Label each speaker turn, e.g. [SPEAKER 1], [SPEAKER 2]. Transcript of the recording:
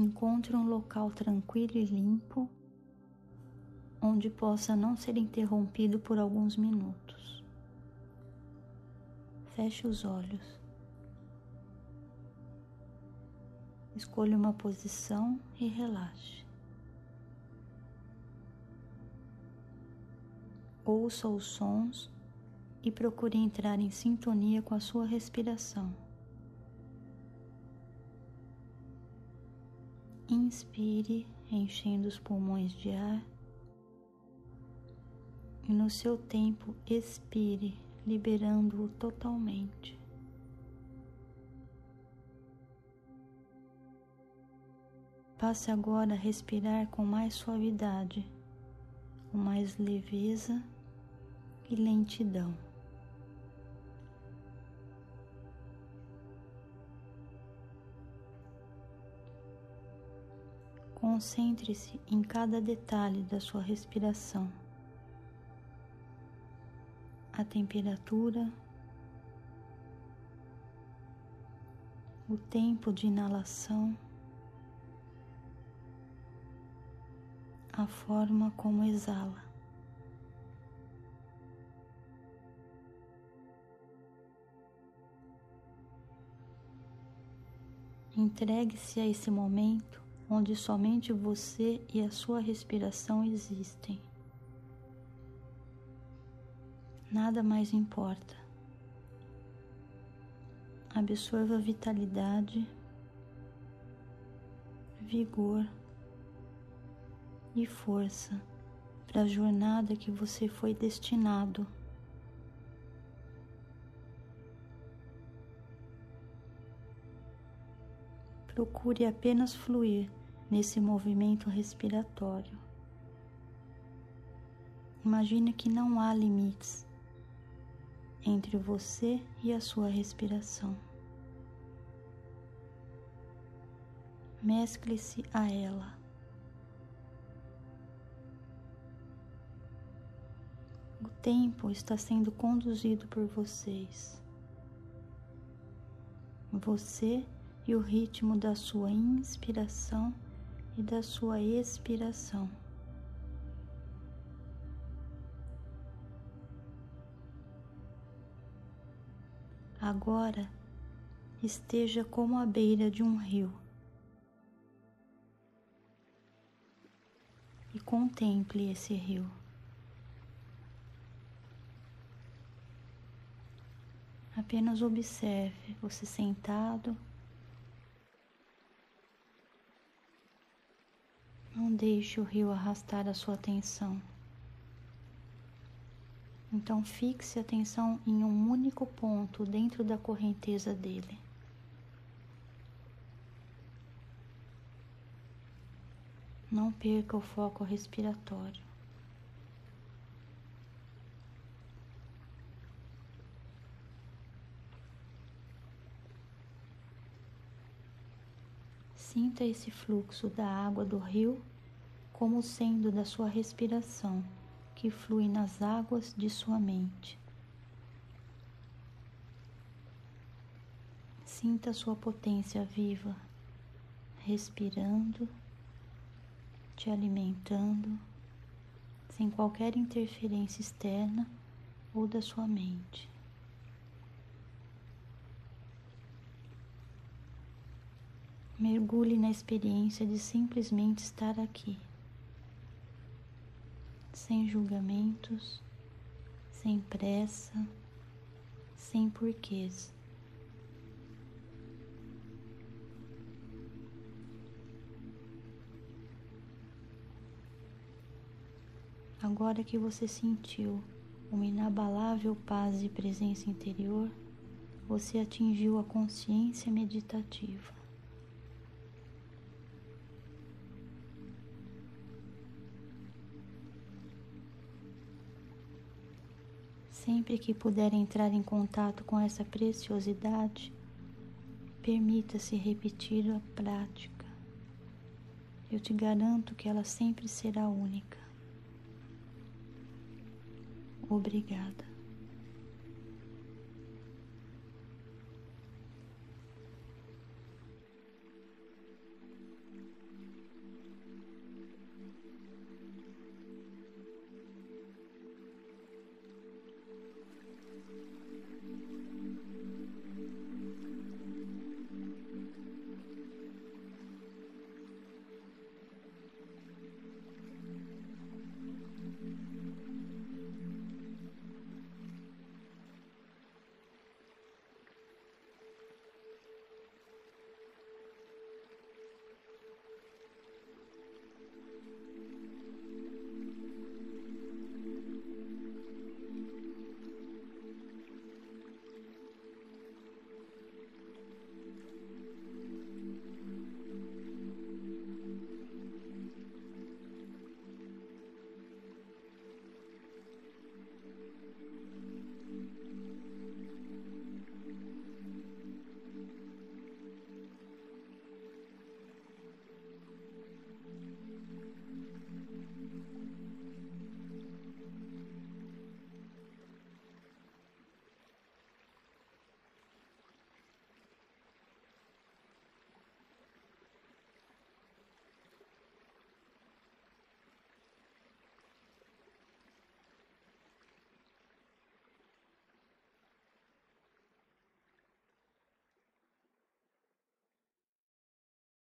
[SPEAKER 1] encontre um local tranquilo e limpo onde possa não ser interrompido por alguns minutos. Feche os olhos. Escolha uma posição e relaxe. Ouça os sons e procure entrar em sintonia com a sua respiração. Inspire, enchendo os pulmões de ar, e no seu tempo expire, liberando-o totalmente. Passe agora a respirar com mais suavidade, com mais leveza e lentidão. Concentre-se em cada detalhe da sua respiração. A temperatura, o tempo de inalação, a forma como exala. Entregue-se a esse momento onde somente você e a sua respiração existem. Nada mais importa. Absorva vitalidade, vigor e força para a jornada que você foi destinado. Procure apenas fluir nesse movimento respiratório. Imagine que não há limites entre você e a sua respiração. Mescle-se a ela. O tempo está sendo conduzido por vocês. Você e o ritmo da sua inspiração e da sua expiração. Agora esteja como à beira de um rio e contemple esse rio. Apenas observe você sentado Deixe o rio arrastar a sua atenção. Então fixe a atenção em um único ponto dentro da correnteza dele. Não perca o foco respiratório. Sinta esse fluxo da água do rio como sendo da sua respiração que flui nas águas de sua mente. Sinta sua potência viva, respirando, te alimentando, sem qualquer interferência externa ou da sua mente. Mergulhe na experiência de simplesmente estar aqui, sem julgamentos, sem pressa, sem porquês. Agora que você sentiu uma inabalável paz e presença interior, você atingiu a consciência meditativa. Sempre que puder entrar em contato com essa preciosidade, permita-se repetir a prática. Eu te garanto que ela sempre será única. Obrigada.